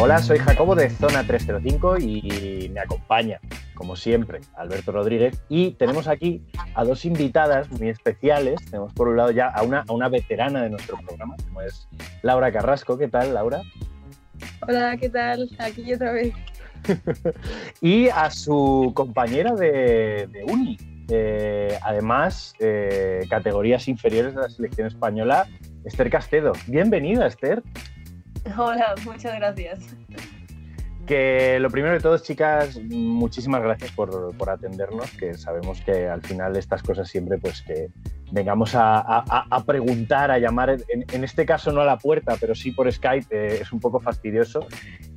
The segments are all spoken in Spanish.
Hola, soy Jacobo de Zona 305 y me acompaña, como siempre, Alberto Rodríguez. Y tenemos aquí a dos invitadas muy especiales. Tenemos por un lado ya a una, a una veterana de nuestro programa, como es Laura Carrasco. ¿Qué tal, Laura? Hola, ¿qué tal? Aquí otra vez. y a su compañera de, uni. Eh, además, eh, categorías inferiores de la selección española, Esther Castedo. Bienvenida, Esther. Hola, muchas gracias. Que lo primero de todo, chicas, muchísimas gracias por, atendernos, que sabemos que al final estas cosas siempre, pues que vengamos a, preguntar, a llamar, en, este caso no a la puerta, pero sí por Skype, eh, es un poco fastidioso.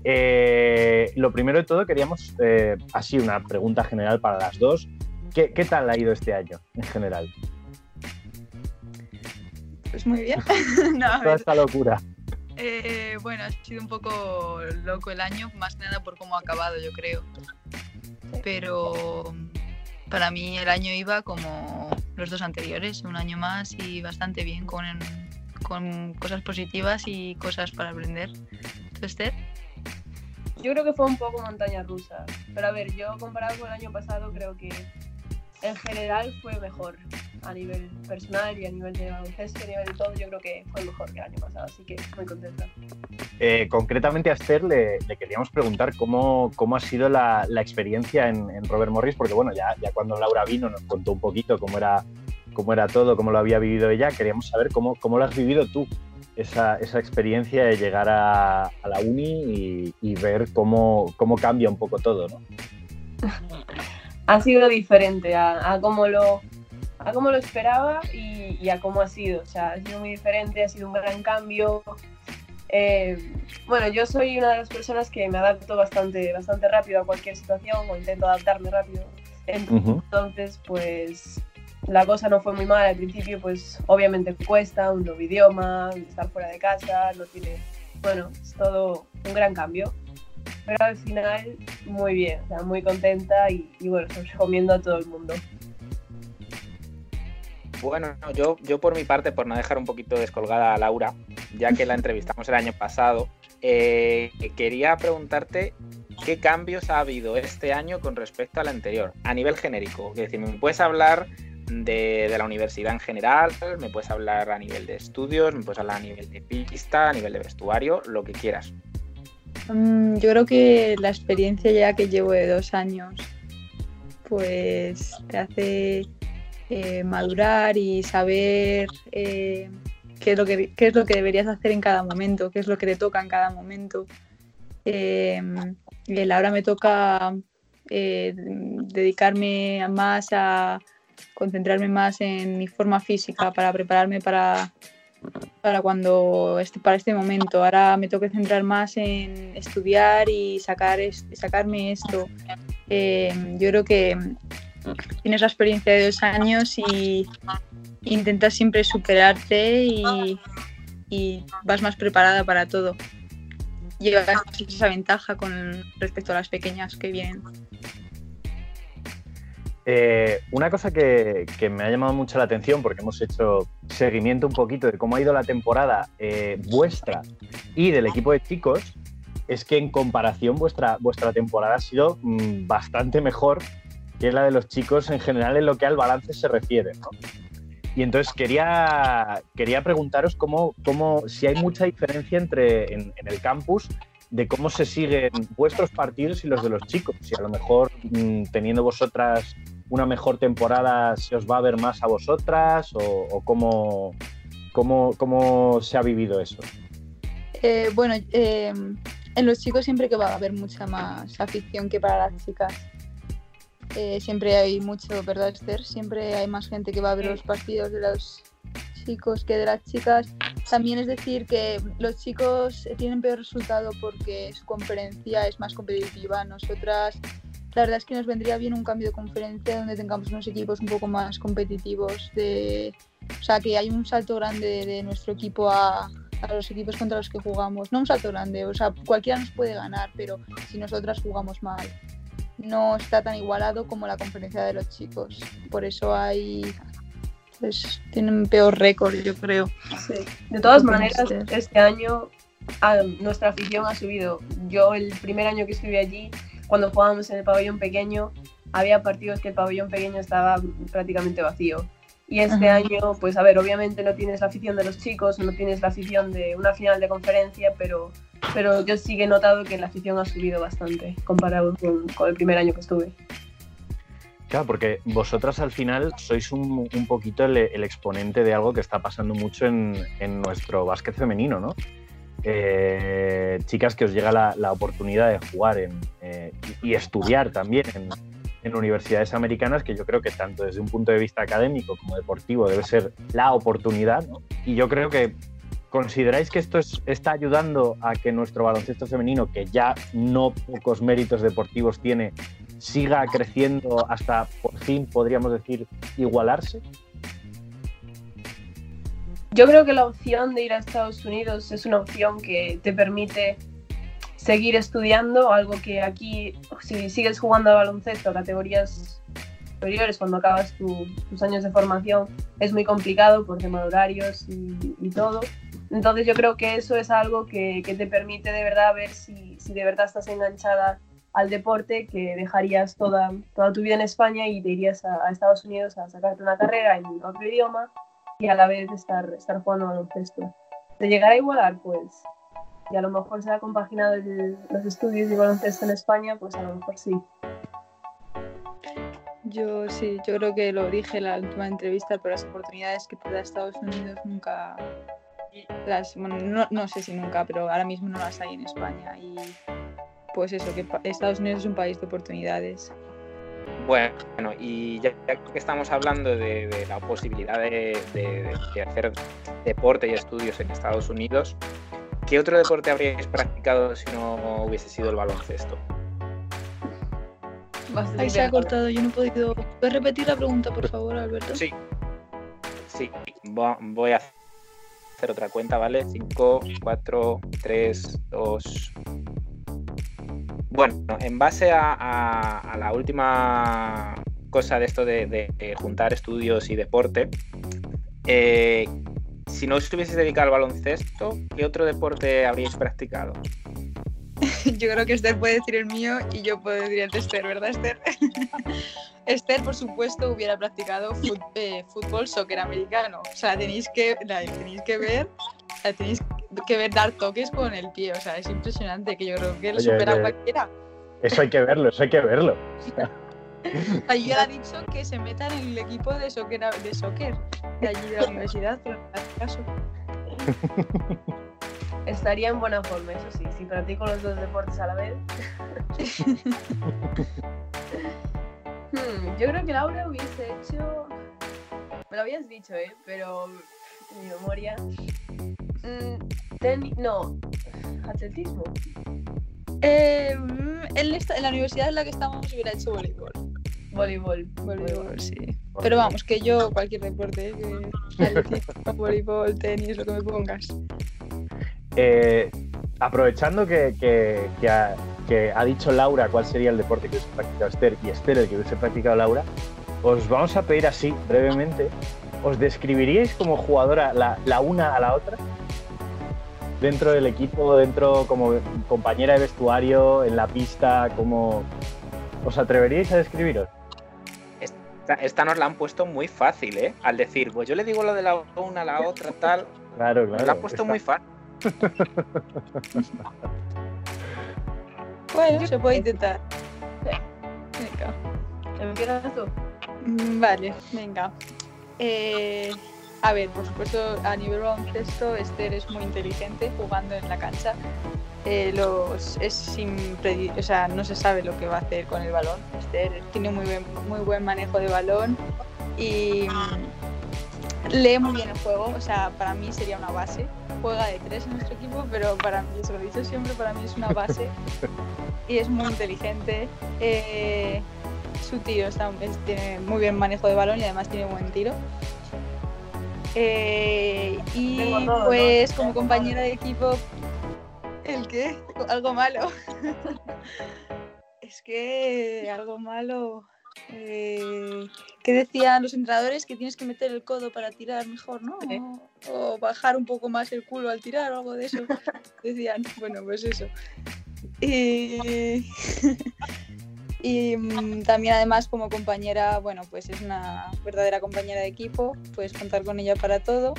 Eh, lo primero de todo, queríamos, eh, así una pregunta general para las dos, ¿qué, tal ha ido este año en general? Pues muy bien. Toda esta locura. Eh, bueno, ha sido un poco loco el año, más nada por cómo ha acabado, yo creo. Pero para mí el año iba como los dos anteriores, un año más y bastante bien, con, con cosas positivas y cosas para aprender. ¿Tú, Esther? Yo creo que fue un poco montaña rusa. Pero a ver, yo comparado con el año pasado creo que en general fue mejor a nivel personal y a nivel de baloncesto, a nivel de todo, yo creo que fue mejor que el año pasado, así que muy contenta. Eh, concretamente a Esther le, queríamos preguntar cómo, cómo ha sido la, la experiencia en, en, Robert Morris, porque bueno, ya, ya cuando Laura vino nos contó un poquito cómo era, cómo era todo, cómo lo había vivido ella, queríamos saber cómo, cómo lo has vivido tú. Esa, esa experiencia de llegar a, a la uni y, y ver cómo, cómo cambia un poco todo, ¿no? ha sido diferente a, a cómo lo a cómo lo esperaba y, a cómo ha sido. O sea, ha sido muy diferente, ha sido un gran cambio. Eh, bueno, yo soy una de las personas que me adapto bastante, bastante rápido a cualquier situación o intento adaptarme rápido. Entonces, pues la cosa no fue muy mala al principio, pues obviamente cuesta, un nuevo idioma, estar fuera de casa, no tiene, bueno, es todo un gran cambio pero al final muy bien, o sea, muy contenta y, bueno, os recomiendo a todo el mundo. Bueno, yo, yo por mi parte, por no dejar un poquito descolgada a Laura, ya que la entrevistamos el año pasado, eh, quería preguntarte qué cambios ha habido este año con respecto al anterior, a nivel genérico. Es decir, ¿me puedes hablar de, de, la universidad en general? ¿Me puedes hablar a nivel de estudios? ¿Me puedes hablar a nivel de pista, a nivel de vestuario? Lo que quieras. Mm, yo creo que la experiencia ya que llevo de dos años, pues te hace eh, madurar y saber eh, qué, es lo que, es lo que deberías hacer en cada momento, qué es lo que te toca en cada momento. Eh, ahora me toca eh, dedicarme más a concentrarme más en mi forma física para prepararme para, para cuando este, para este momento. Ahora me tengo que centrar más en estudiar y sacar sacarme esto. Eh, yo creo que tienes la experiencia de dos años y intentas siempre superarte y, y vas más preparada para todo. Llevas esa ventaja con respecto a las pequeñas que vienen. Eh, una cosa que, me ha llamado mucho la atención, porque hemos hecho seguimiento un poquito de cómo ha ido la temporada eh, vuestra y del equipo de chicos, es que en comparación vuestra, vuestra temporada ha sido mm, bastante mejor que la de los chicos en general en lo que al balance se refiere. Y entonces quería, quería preguntaros cómo, cómo, si hay mucha diferencia entre en, el campus de cómo se siguen vuestros partidos y los de los chicos. Si a lo mejor mm, teniendo vosotras una mejor temporada se os va a ver más a vosotras o, cómo, cómo, se ha vivido eso? Eh, bueno, eh, en los chicos siempre que va a haber mucha más afición que para las chicas. Eh, siempre hay mucho, ¿verdad, Esther? Siempre hay más gente que va a ver los partidos de los chicos que de las chicas. También es decir que los chicos tienen peor resultado porque su conferencia es más competitiva. Nosotras la verdad es que nos vendría bien un cambio de conferencia donde tengamos unos equipos un poco más competitivos. De, o sea, que hay un salto grande de nuestro equipo a, a los equipos contra los que jugamos. No un salto grande, o sea, cualquiera nos puede ganar, pero si nosotras jugamos mal, no está tan igualado como la conferencia de los chicos. Por eso hay. Pues tienen peor récord, yo creo. Sí. De todas maneras, este año nuestra afición ha subido. Yo el primer año que estuve allí, cuando jugábamos en el pabellón pequeño, había partidos que el pabellón pequeño estaba prácticamente vacío. Y este año, pues a ver, obviamente no tienes la afición de los chicos, no tienes la afición de una final de conferencia, pero, pero yo sí que he notado que la afición ha subido bastante comparado con, con el primer año que estuve. Claro, porque vosotras al final sois un, un poquito el, el, exponente de algo que está pasando mucho en, en nuestro básquet femenino, ¿no? Eh, chicas que os llega la, oportunidad de jugar eh, y estudiar también en, universidades americanas, que yo creo que tanto desde un punto de vista académico como deportivo debe ser la oportunidad. Y yo creo que ¿Consideráis que esto es, está ayudando a que nuestro baloncesto femenino, que ya no pocos méritos deportivos tiene, siga creciendo hasta por fin, podríamos decir, igualarse? Yo creo que la opción de ir a Estados Unidos es una opción que te permite seguir estudiando, algo que aquí, si sigues jugando a baloncesto categorías superiores cuando acabas tu, tus años de formación, es muy complicado por tema de horarios y, y, todo. Entonces yo creo que eso es algo que, que te permite de verdad ver si, si, de verdad estás enganchada al deporte, que dejarías toda, toda tu vida en España y te irías a, a Estados Unidos a sacarte una carrera en otro idioma y a la vez estar, estar jugando baloncesto. ¿De llegar a igualar? Pues, y a lo mejor se ha compaginado el, los estudios y baloncesto en España, pues a lo mejor sí. Yo sí, yo creo que lo dije en la última entrevista, pero las oportunidades que te da Estados Unidos nunca, las, bueno, no, no, sé si nunca, pero ahora mismo no las hay en España. Y pues eso, que Estados Unidos es un país de oportunidades. Bueno, y ya, que estamos hablando de, de la posibilidad de, de, de, hacer deporte y estudios en Estados Unidos, ¿qué otro deporte habríais practicado si no hubiese sido el baloncesto? Ahí se ha cortado, yo no he podido. ¿Puedes repetir la pregunta, por favor, Alberto? Sí. Sí, voy a hacer otra cuenta, ¿vale? 5, 4, 3, 2, bueno, en base a, la última cosa de esto de, juntar estudios y deporte, eh, si no os estuvieseis dedicado al baloncesto, ¿qué otro deporte habríais practicado? yo creo que Esther puede decir el mío y yo puedo decir el de Esther, ¿verdad, Esther? Esther, por supuesto, hubiera practicado fut, eh, fútbol, soccer americano. O sea, tenéis que, tenéis que ver, tenéis que ver dar toques con el pie. O sea, es impresionante que yo creo que lo Oye, supera oye, cualquiera. Eso hay que verlo, eso hay que verlo. Ayer ha dicho que se metan en el equipo de soccer, de soccer de allí de la universidad, pero no hace caso. Estaría en buena forma, eso sí, si practico los dos deportes a la vez. hmm, yo creo que Laura hubiese hecho. Me lo habías dicho, ¿eh? Pero mi memoria. Mm, ten... No, atletismo. Eh, en, esta, en, la universidad en la que estamos hubiera hecho voleibol. Voleibol. Voleibol, sí. Pero vamos, que yo cualquier deporte, que atletismo, voleibol, tenis, lo que me pongas. Eh, aprovechando que, que, que, ha, que, ha, dicho Laura cuál sería el deporte que hubiese practicado Esther y Esther el que hubiese practicado Laura, os vamos a pedir así, brevemente, ¿os describiríais como jugadora la, la una a la otra? Dentro del equipo, dentro como compañera de vestuario, en la pista, como... ¿Os atreveríais a describiros? Esta, esta, nos la han puesto muy fácil, ¿eh? Al decir, pues yo le digo lo de la una a la otra, tal. Claro, claro. Nos la han puesto muy fácil. bueno, se puede intentar. Venga. ¿Empiezas tú? Vale, venga. Eh, a ver, por supuesto, a nivel baloncesto, Esther es muy inteligente jugando en la cancha. Eh, los, es o sea, no se sabe lo que va a hacer con el balón. Esther tiene muy buen, muy buen manejo de balón y lee muy bien el juego. O sea, para mí sería una base juega de tres en nuestro equipo, pero para mí, eso lo he dicho siempre, para mí es una base y es muy inteligente. Eh, su tiro está, es, tiene muy bien manejo de balón y además tiene buen tiro. Eh, y todo, pues ¿no? como compañera de equipo, ¿el qué? Algo malo. es que algo malo. eh, ¿qué decían los entrenadores? Que tienes que meter el codo para tirar mejor, ¿no? O, o bajar un poco más el culo al tirar o algo de eso. Decían, bueno, pues eso. y mm, también además como compañera, bueno, pues es una verdadera compañera de equipo, puedes contar con ella para todo,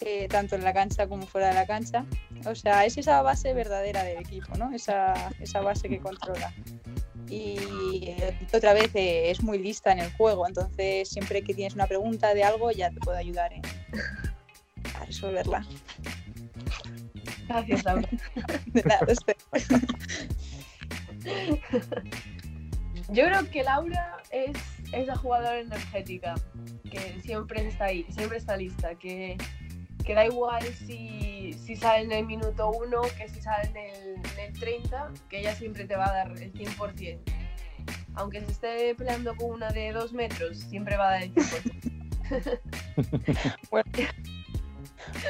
eh, tanto en la cancha como fuera de la cancha. O sea, es esa base verdadera del equipo, ¿no? Esa, esa base que controla. Y eh, otra vez eh, es muy lista en el juego, entonces siempre que tienes una pregunta de algo ya te puedo ayudar a resolverla. Gracias, Laura. De nada, Yo creo que Laura es esa jugadora energética que siempre está ahí, siempre está lista, que, que da igual si, si sale en el minuto 1 que si sale en el, en el 30, que ella siempre te va a dar el 100%. Aunque se esté peleando con una de 2 metros, siempre va a dar el 100%. Bueno,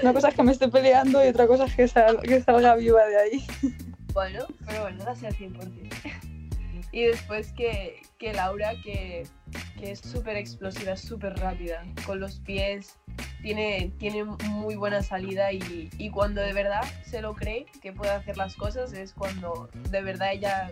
una cosa es que me esté peleando y otra cosa es que, sal- que salga viva de ahí. Bueno, pero bueno, das el 100%. Y después que, que Laura, que, que es súper explosiva, súper rápida, con los pies, tiene, tiene muy buena salida y, y cuando de verdad se lo cree que puede hacer las cosas es cuando de verdad ella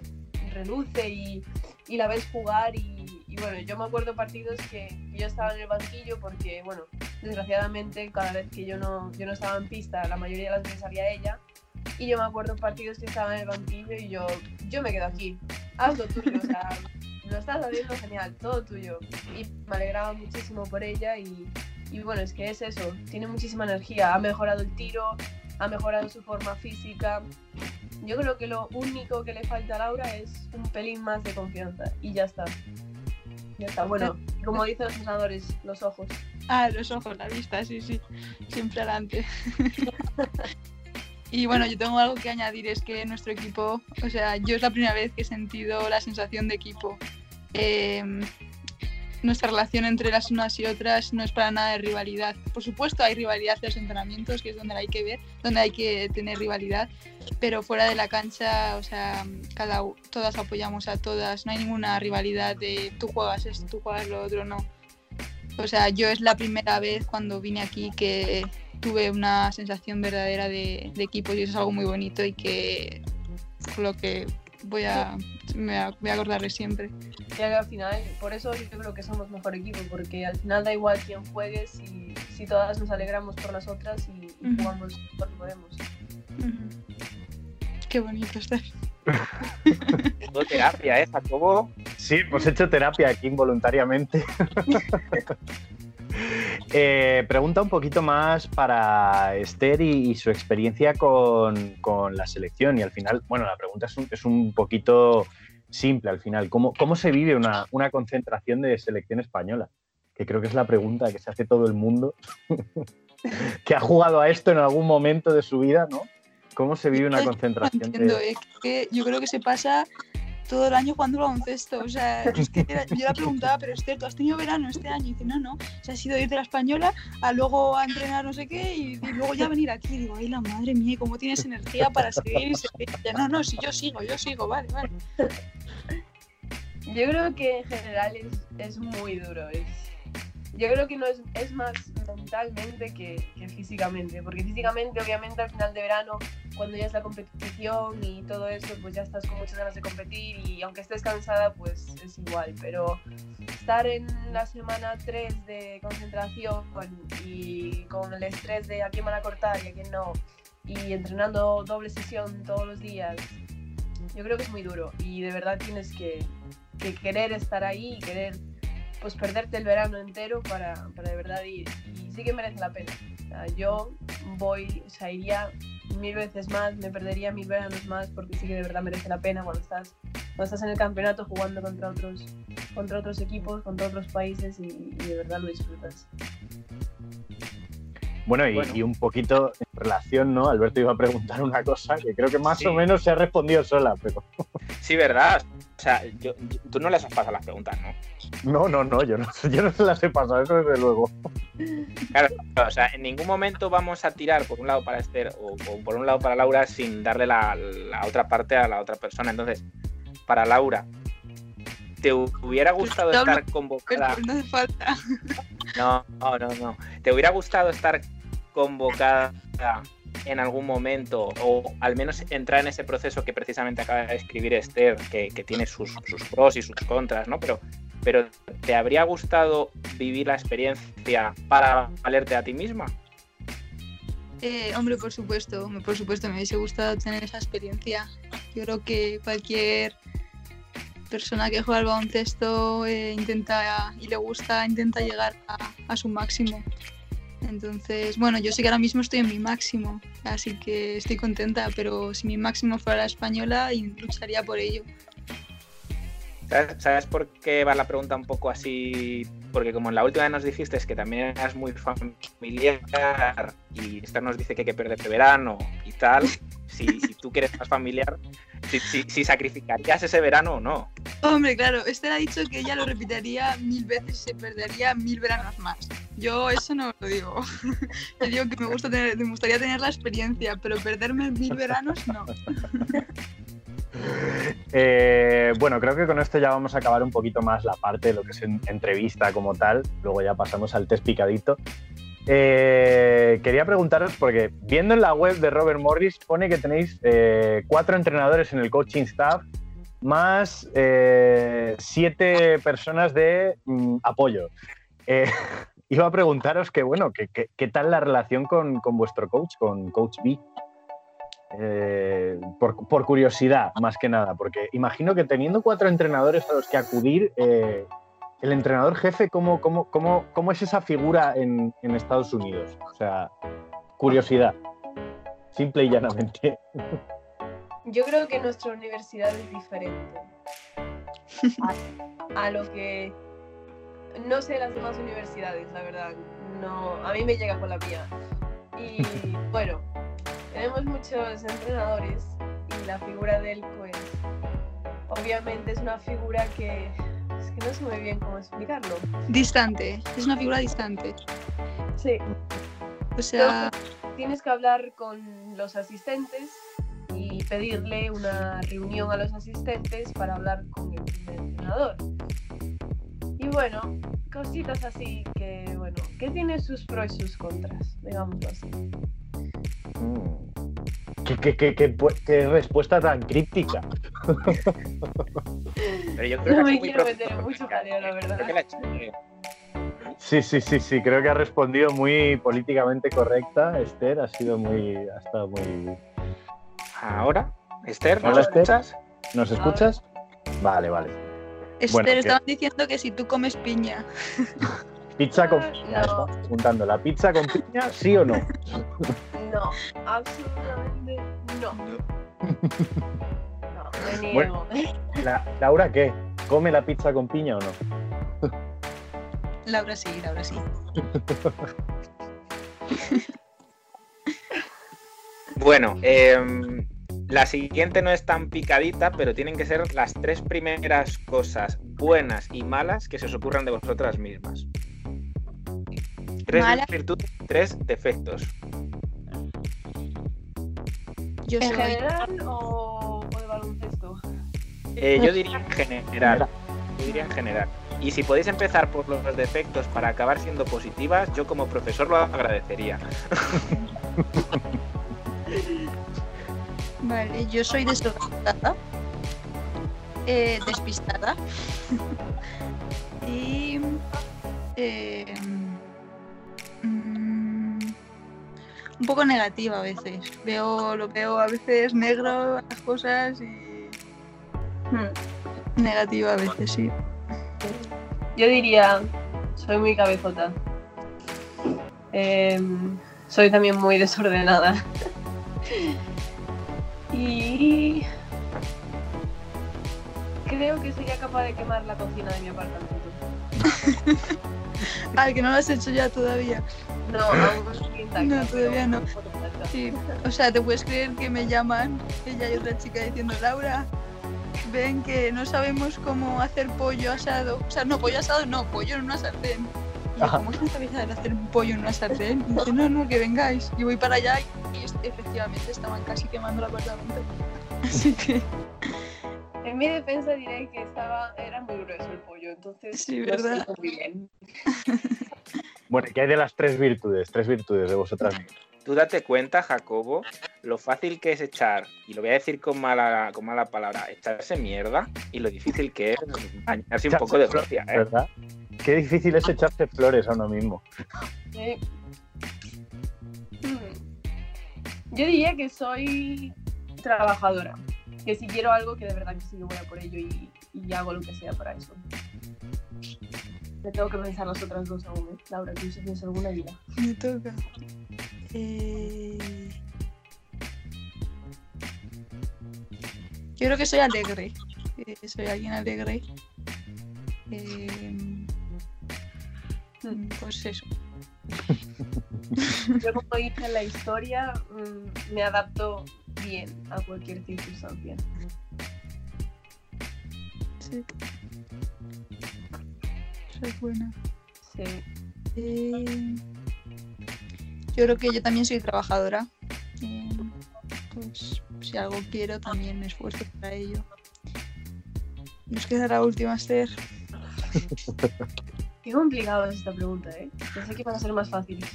reluce y, y la ves jugar y, y bueno, yo me acuerdo partidos que yo estaba en el banquillo porque, bueno, desgraciadamente cada vez que yo no, yo no estaba en pista, la mayoría de las veces salía ella y yo me acuerdo partidos que estaba en el banquillo y yo, yo me quedo aquí, haz lo tuyo, o sea, lo estás haciendo genial, todo tuyo. Y me alegraba muchísimo por ella y, y bueno, es que es eso, tiene muchísima energía, ha mejorado el tiro, ha mejorado su forma física. Yo creo que lo único que le falta a Laura es un pelín más de confianza y ya está. Ya está. Bueno, como dicen los entrenadores, los ojos. Ah, los ojos, la vista, sí, sí. Siempre adelante. y bueno, yo tengo algo que añadir, es que nuestro equipo, o sea, yo es la primera vez que he sentido la sensación de equipo. Eh, nuestra relación entre las unas y otras no es para nada de rivalidad. Por supuesto hay rivalidad en los entrenamientos, que es donde la hay que ver, donde hay que tener rivalidad, pero fuera de la cancha, o sea, cada, todas apoyamos a todas, no hay ninguna rivalidad de tú juegas esto, tú juegas lo otro, no. O sea, yo es la primera vez cuando vine aquí que tuve una sensación verdadera de, de equipo y eso es algo muy bonito y que lo que voy a, me voy a acordar de siempre. Y que al final, por eso yo creo que somos mejor equipo, porque al final da igual quién juegue, si, si todas nos alegramos por las otras y, y jugamos porque podemos. Qué bonito está. Todo terapia, ¿eh, Jacobo? Sí, hemos hecho terapia aquí involuntariamente. Eh, pregunta un poquito más para Esther y, y su experiencia con, con la selección. Y al final, bueno, la pregunta es un, es un poquito simple al final. ¿Cómo, cómo se vive una, una concentración de selección española? Que creo que es la pregunta que se hace todo el mundo que ha jugado a esto en algún momento de su vida, ¿no? ¿Cómo se vive una no concentración entiendo, de... es que yo creo que se pasa todo el año jugando al baloncesto. O sea, es que era- yo la preguntaba, pero Esther, ¿tú has tenido verano este año? Y dice, no, no. O sea, ha sido ir de la española a luego a entrenar no sé qué y, luego ya venir aquí. Y digo, ay, la madre mía, ¿cómo tienes energía para seguir y seguir? Y ella, no, no, si yo sigo, yo sigo, vale, vale. Yo creo que en general es, es muy duro. Es, yo creo que no es, más mentalmente que, que físicamente, porque físicamente obviamente al final de verano, cuando ya es la competición y todo eso, pues ya estás con muchas ganas de competir y aunque estés cansada, pues es igual, pero estar en la semana 3 de concentración y con el estrés de a quién van a cortar y a quién no, y entrenando doble sesión todos los días, yo creo que es muy duro y de verdad tienes que querer estar ahí y querer pues perderte el verano entero para, para de verdad ir. Y sí que merece la pena. O sea, yo voy, o sea, iría mil veces más, me perdería mil veranos más porque sí que de verdad merece la pena cuando estás, cuando estás en el campeonato jugando contra otros, contra otros equipos, contra otros países y, y de verdad lo disfrutas. Bueno y, Bueno. y un poquito en relación, ¿no? Alberto iba a preguntar una cosa que creo que más Sí. o menos se ha respondido sola, pero Sí, ¿verdad? O sea, yo- yo- tú no les has pasado las preguntas, ¿no? no, no, no, yo no, yo no se las he pasado, eso desde luego. Claro, o sea, en ningún momento vamos a tirar por un lado para Esther o, o por un lado para Laura sin darle la, la otra parte a la otra persona. Entonces, para Laura, ¿te hubiera gustado Pero estar convocada? no hace falta. No, no, no, no. ¿Te hubiera gustado estar convocada en algún momento o al menos entrar en ese proceso que precisamente acaba de escribir Esther, que, tiene sus, sus pros y sus contras, ¿no? Pero, pero ¿te habría gustado vivir la experiencia para valerte a ti misma? Eh, hombre, por supuesto, por supuesto, me hubiese gustado tener esa experiencia. Yo creo que cualquier persona que juega al baloncesto eh, intenta y le gusta, intenta llegar a su máximo. Entonces, bueno, yo sé que ahora mismo estoy en mi máximo, así que estoy contenta, pero si mi máximo fuera la española, lucharía por ello. ¿Sabes, sabes por qué va la pregunta un poco así? Porque como en la última vez nos dijiste es que también eras muy familiar y Esther nos dice que hay que perder de verano y tal, si, si tú quieres más familiar, si, si- si sacrificarías ese verano o no. Hombre, claro, Esther ha dicho que ella lo repetiría mil veces y se perdería mil veranos más. Yo eso no lo digo. Yo digo que me, gusta tener, me gustaría tener la experiencia, pero perderme mil veranos no. Eh, bueno, creo que con esto ya vamos a acabar un poquito más la parte de lo que es en- entrevista como tal. Luego ya pasamos al test picadito. Eh, quería preguntaros, porque viendo en la web de Robert Morris pone que tenéis eh, cuatro entrenadores en el coaching staff más siete personas de mm, apoyo. Iba a preguntaros que, bueno, que- que- ¿qué tal la relación con, con vuestro coach, con Coach B? Eh, por, curiosidad, más que nada, porque imagino que teniendo cuatro entrenadores a los que acudir, eh, el entrenador jefe, ¿cómo, cómo, cómo, cómo es esa figura en, en Estados Unidos? O sea, curiosidad, simple y llanamente. Yo creo que nuestra universidad es diferente a, a lo que no sé las demás universidades, la verdad. No, a mí me llega con la mía. Y bueno, tenemos muchos entrenadores y la figura de él, pues, obviamente es una figura que es que no sé muy bien cómo explicarlo. Distante, es una figura distante. Sí, O sea, tienes que hablar con los asistentes y pedirle una reunión a los asistentes para hablar con el primer entrenador. Y bueno, cositas así que, bueno, que tiene sus pros y sus contras, digámoslo así. ¿Qué, qué- qué- qué pu- qué respuesta tan críptica? Pero yo creo No que me quiero meter en mucho jaleo, la verdad. Creo que la. Sí, sí, sí, sí, creo que ha respondido muy políticamente correcta, Esther, ha sido muy, ha estado muy... Ahora, Esther, Hola, ¿nos Esther. escuchas? ¿Nos escuchas? Vale, vale. Esther, bueno, que- estaban diciendo que si tú comes piña. Pizza con Ah, piña, no. estamos preguntando, ¿la pizza con piña sí o no? No, absolutamente no. No, me niego. Bueno. La- Laura, ¿qué? ¿Come la pizza con piña o no? Laura sí, Laura sí. Bueno, em, la siguiente no es tan picadita, pero tienen que ser las tres primeras cosas buenas y malas que se os ocurran de vosotras mismas. Tres Mala. virtudes, tres defectos. Yo ¿En soy. general o, o de baloncesto? Eh, yo diría en general. Yo diría en general. Y si podéis empezar por los defectos para acabar siendo positivas, yo como profesor lo agradecería. Vale, yo soy desorganizada, eh, despistada y eh, un poco negativa a veces. Veo, lo veo a veces negro las cosas y negativa a veces, sí. Yo diría, soy muy cabezota. Em, soy también muy desordenada. y creo que sería capaz de quemar la cocina de mi apartamento. Ah, que no lo has hecho ya todavía. No, aún no No, todavía no. Sí. O sea, te puedes creer que me llaman ella y otra chica diciendo, Laura, ven que no sabemos cómo hacer pollo asado. O sea, no, pollo asado no, pollo en una sartén. Y yo. ¿cómo es sabéis hacer un pollo en una sartén? Y dice, no, no, que vengáis. Y voy para allá y efectivamente estaban casi quemando el apartamento. Así que, En mi defensa diré que estaba, era muy grueso el pollo, entonces Sí, lo ¿verdad? muy bien. Bueno, ¿qué hay de las tres virtudes? Tres virtudes de vosotras mismas. Tú date cuenta, Jacobo, lo fácil que es echar, y lo voy a decir con mala, con mala palabra, echarse mierda, y lo difícil que es bañarse un poco de gloria, ¿eh? ¿Verdad? Qué difícil es echarse flores a uno mismo. Hmm, Yo diría que soy trabajadora, que si quiero algo, que de verdad que sí voy a por ello y, y hago lo que sea para eso. Me tengo que pensar las otras dos aún, ¿eh? Laura, ¿tú tienes alguna idea? Me toca. Eh, Yo creo que soy alegre. Eh, soy alguien alegre. Eh, Pues eso. Yo como dije en la historia, mm, me adapto bien a cualquier circunstancia. Sí. Soy buena. Sí. Eh, Yo creo que yo también soy trabajadora. Eh, Pues si algo quiero, también me esfuerzo para ello. Nos queda la última, Esther. Qué complicado es esta pregunta, ¿eh? Pensé que iban a ser más fáciles.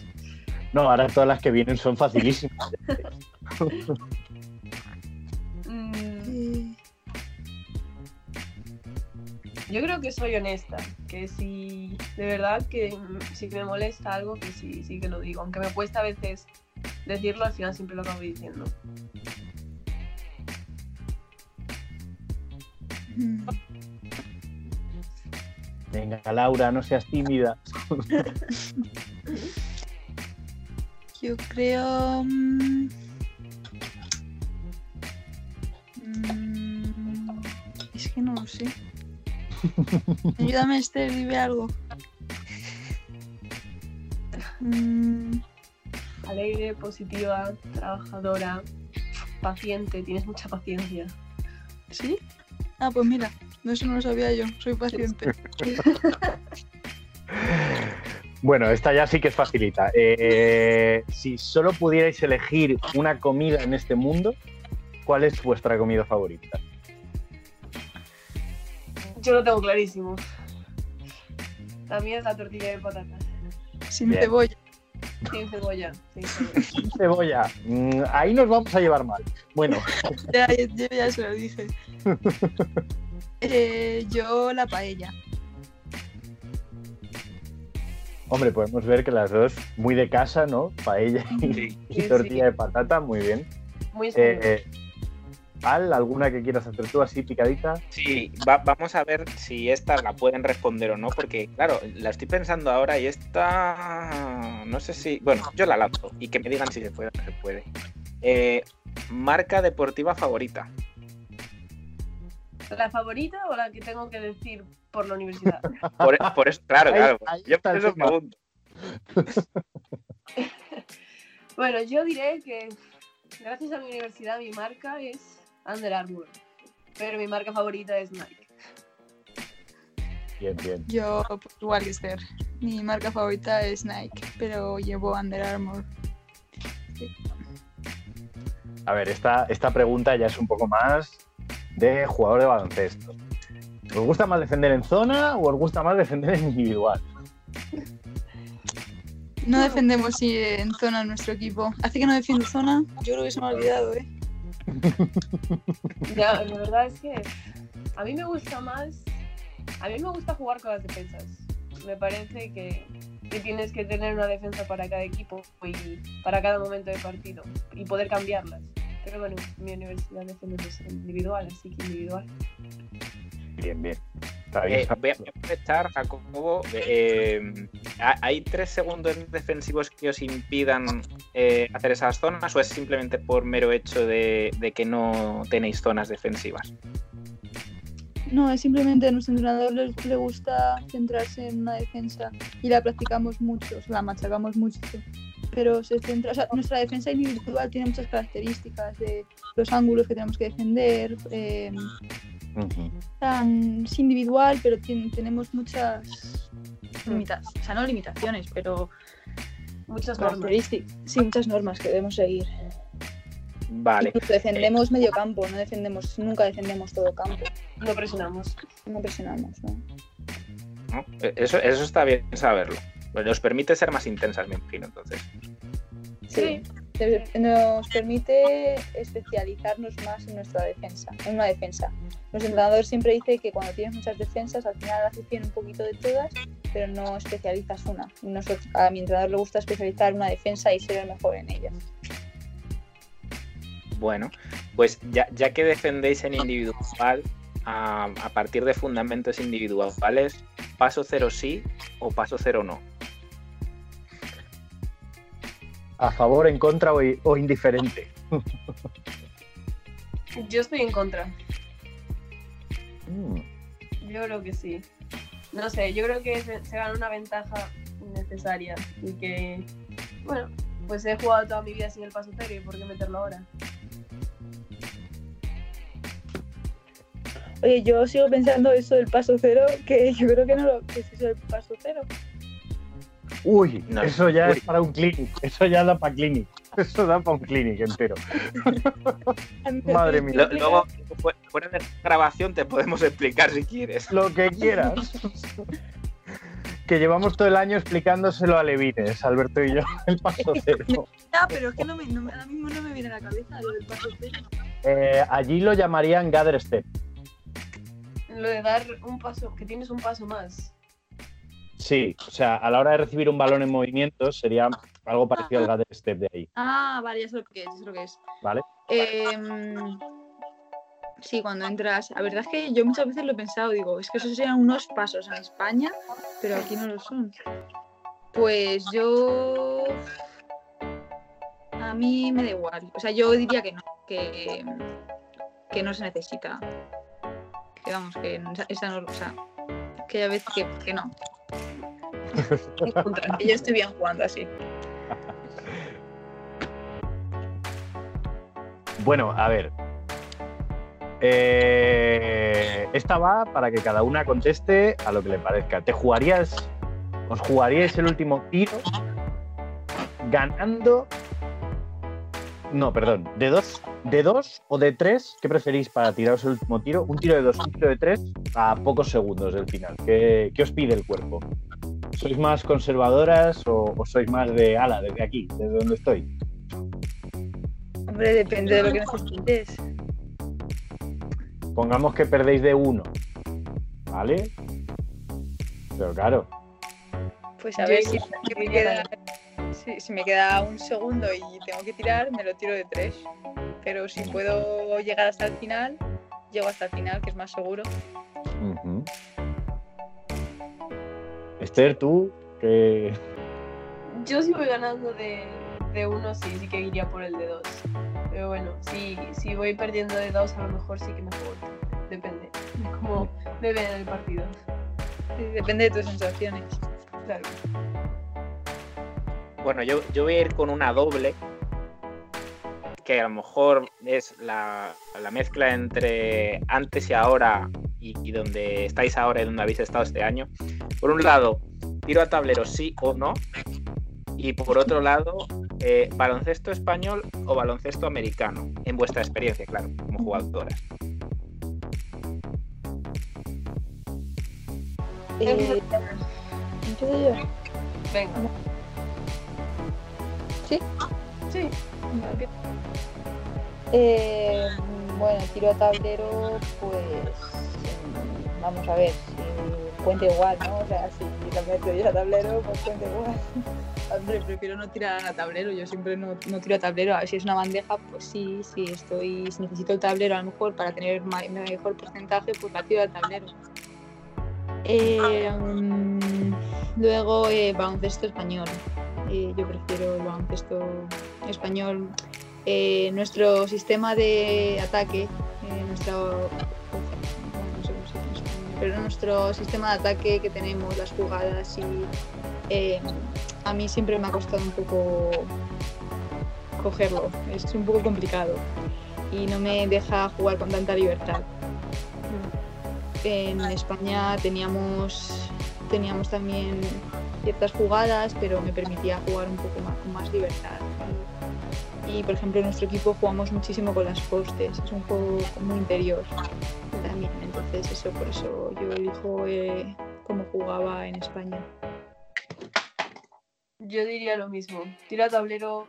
No, ahora todas las que vienen son facilísimas. Yo creo que soy honesta, que si de verdad que si me molesta algo, que sí, sí que lo digo, aunque me cuesta a veces decirlo, al final siempre lo acabo diciendo. mm, Venga, Laura, no seas tímida. Yo creo. mm, mm, Es que no lo sé. Ayúdame, Esther, dime algo. Mm, Alegre, positiva, trabajadora, paciente, tienes mucha paciencia. ¿Sí? Ah, pues mira, no, eso no lo sabía yo. Soy paciente. Bueno, esta ya sí que es facilita. Eh, si solo pudierais elegir una comida en este mundo, ¿cuál es vuestra comida favorita? Yo lo tengo clarísimo. La mía es la tortilla de patatas, Sin Bien. cebolla. sin cebolla. Sin cebolla. Cebolla. Mm, ahí nos vamos a llevar mal. Bueno, Ya, yo ya se lo dije. Eh, yo la paella. hombre, podemos ver que las dos muy de casa, ¿no? Paella y, Sí. y Sí, tortilla sí. de patata, muy bien. Muy Eh, eh, Al, ¿alguna que quieras hacer tú así picadita? Sí, va- vamos a ver si esta la pueden responder o no, porque claro, la estoy pensando ahora y esta no sé si, bueno, yo la lanzo y que me digan si se puede o no se puede. Eh, marca deportiva favorita. ¿La favorita o la que tengo que decir por la universidad? Por, por eso, claro, Ahí- claro. ahí yo está por eso tema. pregunto. Bueno, yo diré que gracias a mi universidad mi marca es Under Armour, pero mi marca favorita es Nike. Bien, bien. Yo, pues, igual que Esther. Mi marca favorita es Nike, pero llevo Under Armour. A ver, esta, esta pregunta ya es un poco más de jugador de baloncesto. ¿Os gusta más defender en zona o os gusta más defender en individual? No defendemos sí, en zona en nuestro equipo. Hace que no defiende zona. Yo creo que se me ha olvidado, ¿eh? Ya, la verdad es que a mí me gusta más, a mí me gusta jugar con las defensas. Me parece que, que tienes que tener una defensa para cada equipo y para cada momento de partido y poder cambiarlas. Pero bueno, mi universidad defiende individual, así que individual. Bien, bien. Eh, voy a aprovechar, Jacobo. eh, ¿ha- ¿Hay tres segundos defensivos que os impidan eh, hacer esas zonas o es simplemente por mero hecho de, de que no tenéis zonas defensivas? No, es simplemente a nuestro entrenador le, le gusta centrarse en una defensa y la practicamos mucho, o sea, la machacamos mucho. Pero se centra, o sea, nuestra defensa individual tiene muchas características de los ángulos que tenemos que defender. eh, Tan es individual, pero tenemos muchas limitaciones, o sea, no limitaciones, pero Muchas normas. características. Sí, muchas normas que debemos seguir. Vale. Incluso defendemos medio campo, no defendemos, nunca defendemos todo campo. No presionamos. No presionamos, ¿no? ¿no? E, Eso, eso está bien saberlo. Pues Nos permite ser más intensas, me imagino, entonces. Sí. Nos permite especializarnos más en nuestra defensa, en una defensa. Nuestro entrenador siempre dice que cuando tienes muchas defensas, al final haces bien un poquito de todas, pero no especializas una. Nosotros- a mi entrenador le gusta especializar una defensa y ser el mejor en ella. Bueno, pues ya, ya que defendéis en individual, a, a partir de fundamentos individuales, paso cero sí o paso cero no. ¿A favor, en contra o, indiferente? Yo estoy en contra. Mm, Yo creo que sí. No sé, yo creo que se, se gana una ventaja innecesaria y que, bueno, pues he jugado toda mi vida sin el paso cero y por qué meterlo ahora. Oye, yo sigo pensando eso del paso cero, que yo creo que no lo que es eso del paso cero. Uy, No, eso ya uy. es para un clinic. Eso ya da para clinic. Eso da para un clinic entero. Madre mía. Luego, fu- fuera de grabación, te podemos explicar si quieres. Lo que quieras. que llevamos todo el año explicándoselo a Levines, Alberto y yo, el paso cero. Ah, pero es que no me, no me- ahora mismo no me viene a la cabeza lo del paso cero. Eh, allí lo llamarían gather step. Lo de dar un paso, que tienes un paso más. Sí, o sea, a la hora de recibir un balón en movimiento sería algo parecido al gather step de ahí, Ah, vale, ya sé lo que es, ya sé lo que es. ¿vale? Em, sí, cuando entras. La verdad es que yo muchas veces lo he pensado, digo, es que esos serían unos pasos en España, pero aquí no lo son. Pues yo. A mí me da igual. O sea, yo diría que no, que, que no se necesita. Que vamos, que esa no. O sea, que a veces que, que no. Yo estoy bien jugando así. Bueno, a ver. Eh, esta va para que cada una conteste a lo que le parezca. ¿Te jugarías, os jugaríais el último tiro ganando? No, perdón. ¿De dos, de dos o de tres? ¿Qué preferís para tiraros el último tiro? ¿Un tiro de dos, un tiro de tres a pocos segundos del final? ¿Qué, qué os pide el cuerpo? ¿Sois más conservadoras o, o sois más de ala, desde aquí, desde donde estoy? Hombre, depende de lo que necesites. Pongamos que perdéis de uno, ¿vale? Pero claro, Pues a ver si, me queda, si, si me queda un segundo y tengo que tirar, me lo tiro de tres. Pero si puedo llegar hasta el final, llego hasta el final, que es más seguro. Esther, tú, que Yo si voy ganando de, de uno, sí, sí que iría por el de dos. Pero bueno, si, si voy perdiendo de dos, a lo mejor sí que me juego. Depende de cómo me vea el partido. Sí, Depende de tus sensaciones. Claro. Bueno, yo, yo voy a ir con una doble, que a lo mejor es la, la mezcla entre antes y ahora y, y donde estáis ahora y donde habéis estado este año. Por un lado, tiro a tablero sí o no. Y por otro lado, eh, baloncesto español o baloncesto americano, en vuestra experiencia, claro, como jugadora. Eh, ¿Empiezo yo? Venga. ¿Sí? Sí. Eh, bueno, tiro a tablero, pues mm, vamos a ver, si cuenta igual, ¿no? O sea, si lo meto yo a tablero, pues cuenta igual. Hombre, prefiero no tirar a tablero, yo siempre no, no tiro a tablero. A ver si es una bandeja, pues sí, sí, estoy, si necesito el tablero a lo mejor para tener mejor porcentaje, pues la tiro al tablero. Eh, mm, luego, eh, baloncesto español. Eh, yo prefiero el baloncesto español eh, nuestro sistema de ataque, eh, pero nuestro sistema de ataque que tenemos, las jugadas y eh, a mí siempre me ha costado un poco cogerlo, es un poco complicado y no me deja jugar con tanta libertad. En España teníamos, teníamos también ciertas jugadas, pero me permitía jugar un poco más, con más libertad. Y por ejemplo, en nuestro equipo jugamos muchísimo con las postes, es un juego muy interior también. Entonces, eso por eso yo elijo eh, cómo jugaba en España. Yo diría lo mismo. Tira tablero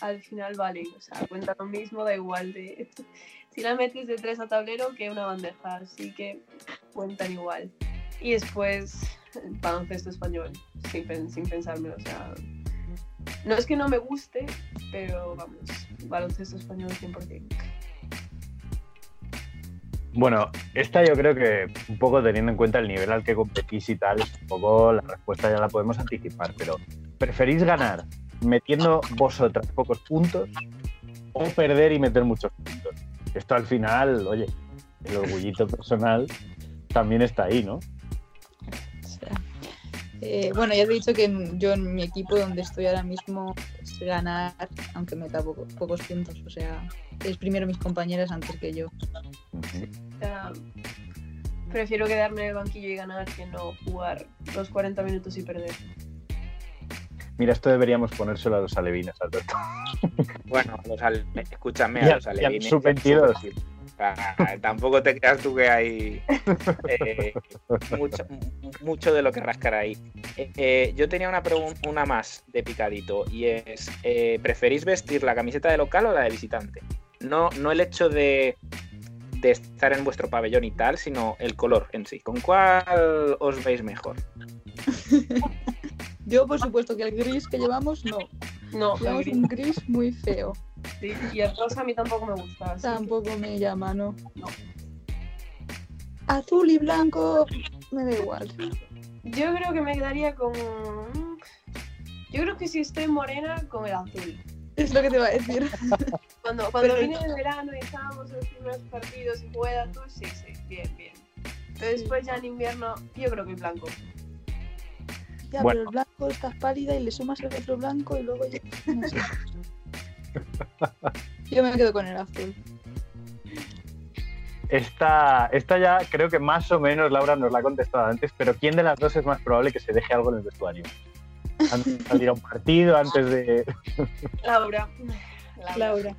al final vale, o sea, cuenta lo mismo, da igual de si la metes de tres a tablero que una bandeja, así que cuentan igual. Y después baloncesto español, sin, sin pensármelo, o sea, no es que no me guste, pero vamos, baloncesto español 100%. Bueno, esta yo creo que un poco teniendo en cuenta el nivel al que competís y tal, un poco la respuesta ya la podemos anticipar, pero ¿preferís ganar metiendo vosotras pocos puntos o perder y meter muchos puntos? Esto al final, oye, el orgullito personal también está ahí, ¿no? Eh, bueno, ya te he dicho que yo en mi equipo donde estoy ahora mismo es ganar, aunque meta pocos puntos. O sea, es primero mis compañeras antes que yo. prefiero quedarme en el banquillo y ganar que no jugar los 40 minutos y perder. Mira, esto deberíamos ponérselo a los alevines, Alberto. Bueno, los escúchame, a los alevines. Sub 22 tampoco te creas tú que hay eh, mucho, de lo que rascar ahí. Eh, eh, yo tenía una una más de picadito y es, ¿preferís vestir la camiseta de local o la de visitante? No, no el hecho de, de estar en vuestro pabellón y tal, sino el color en sí. ¿Con cuál os veis mejor? Yo, por supuesto, que el gris que llevamos, no. No, llevamos un gris muy feo. Sí, y el rosa a mí tampoco me gusta. Tampoco me llama, ¿no? No. Azul y blanco, me da igual. Yo creo que me quedaría con. Yo creo que si estoy morena, con el azul. Es lo que te iba a decir. Cuando, cuando vine de verano y estábamos en los primeros partidos y juega azul, sí, sí, bien, bien. Pero después ya en invierno, yo creo que el blanco. Ya, pero el blanco estás pálida y le sumas el otro blanco y luego ya. Yo me quedo con el azul. Esta, esta ya creo que más o menos Laura nos la ha contestado antes, pero ¿quién de las dos es más probable que se deje algo en el vestuario? Antes de salir a un partido, antes de. Laura. Laura.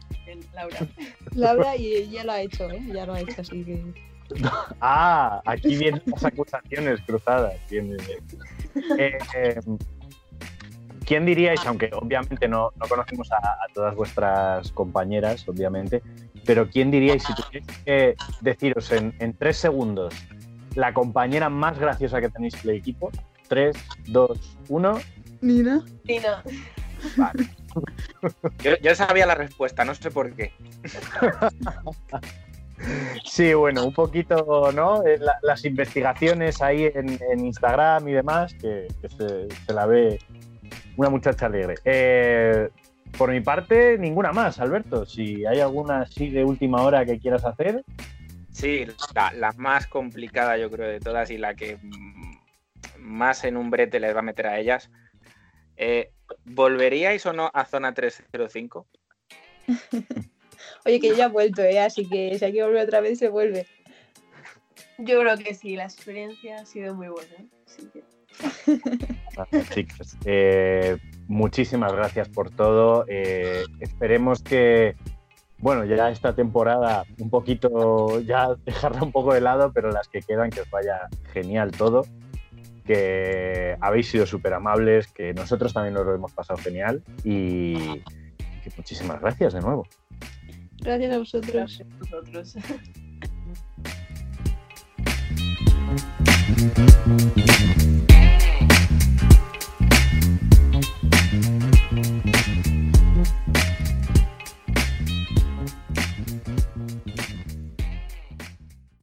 Laura. Laura. y ya lo ha hecho, ¿eh? Ya lo ha hecho, así que. Ah, aquí vienen las acusaciones cruzadas. Bien, bien, bien. Eh, eh, ¿Quién diríais, aunque obviamente no, conocemos a, todas vuestras compañeras, obviamente, pero quién diríais si tuvierais que deciros en, tres segundos la compañera más graciosa que tenéis en el equipo? Tres, dos, uno. Nina. Nina. Vale. Yo, sabía la respuesta, no sé por qué. Sí, bueno, un poquito, ¿no? Eh, las investigaciones ahí en, Instagram y demás, que, se, la ve una muchacha alegre. Eh, por mi parte, ninguna más, Alberto. Si hay alguna así de última hora que quieras hacer. Sí, la, más complicada yo creo de todas y la que más en un brete les va a meter a ellas. Eh, ¿Volveríais o no a zona 305? Oye, que yo ya he vuelto, ¿eh? así que si hay que volver otra vez, se vuelve. Yo creo que sí, la experiencia ha sido muy buena. Así que... Chicas, eh, muchísimas gracias por todo. Eh, esperemos que, bueno, ya esta temporada un poquito, ya dejarla un poco de lado, pero las que quedan, que os vaya genial todo. Que habéis sido súper amables, que nosotros también nos lo hemos pasado genial y que muchísimas gracias de nuevo. Gracias a vosotros. Gracias a vosotros.